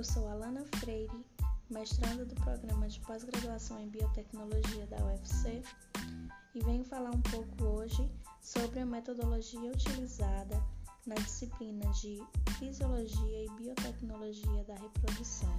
Eu sou Alana Freire, mestranda do programa de pós-graduação em biotecnologia da UFC, e venho falar um pouco hoje sobre a metodologia utilizada na disciplina de Fisiologia e Biotecnologia da Reprodução.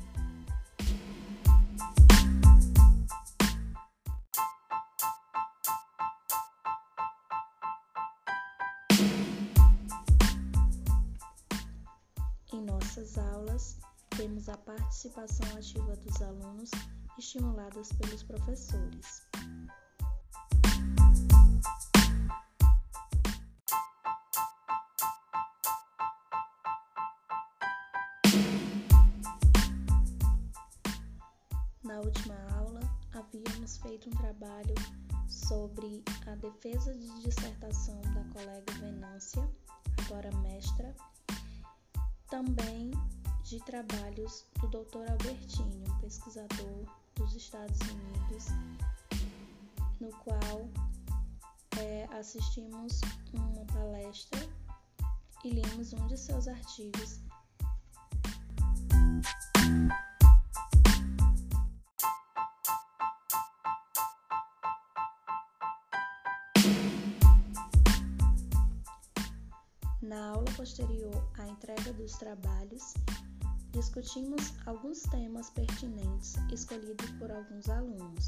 Em nossas aulas, temos a participação ativa dos alunos estimuladas pelos professores. Na última aula, havíamos feito um trabalho sobre a defesa de dissertação da colega Venância, agora mestra, também de trabalhos do Dr. Albertinho, pesquisador dos Estados Unidos, no qual é, assistimos uma palestra e lemos um de seus artigos Na aula posterior à entrega dos trabalhos, discutimos alguns temas pertinentes escolhidos por alguns alunos,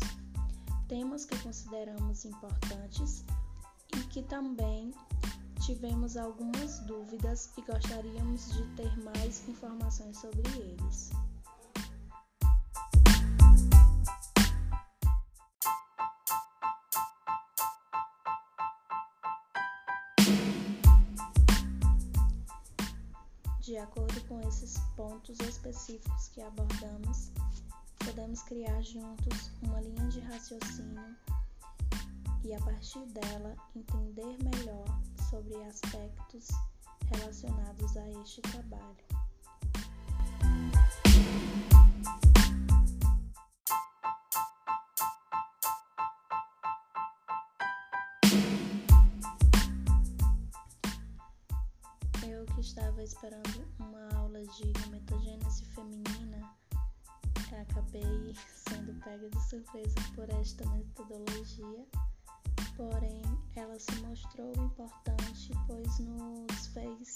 temas que consideramos importantes e que também tivemos algumas dúvidas e gostaríamos de ter mais informações sobre eles. De acordo com esses pontos específicos que abordamos, podemos criar juntos uma linha de raciocínio e, a partir dela, entender melhor sobre aspectos relacionados a este trabalho. Estava esperando uma aula de gametogênese feminina, acabei sendo pega de surpresa por esta metodologia, porém ela se mostrou importante, pois nos fez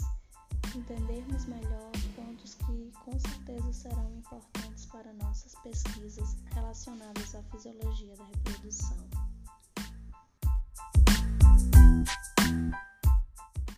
entendermos melhor pontos que com certeza serão importantes para nossas pesquisas relacionadas à fisiologia da reprodução.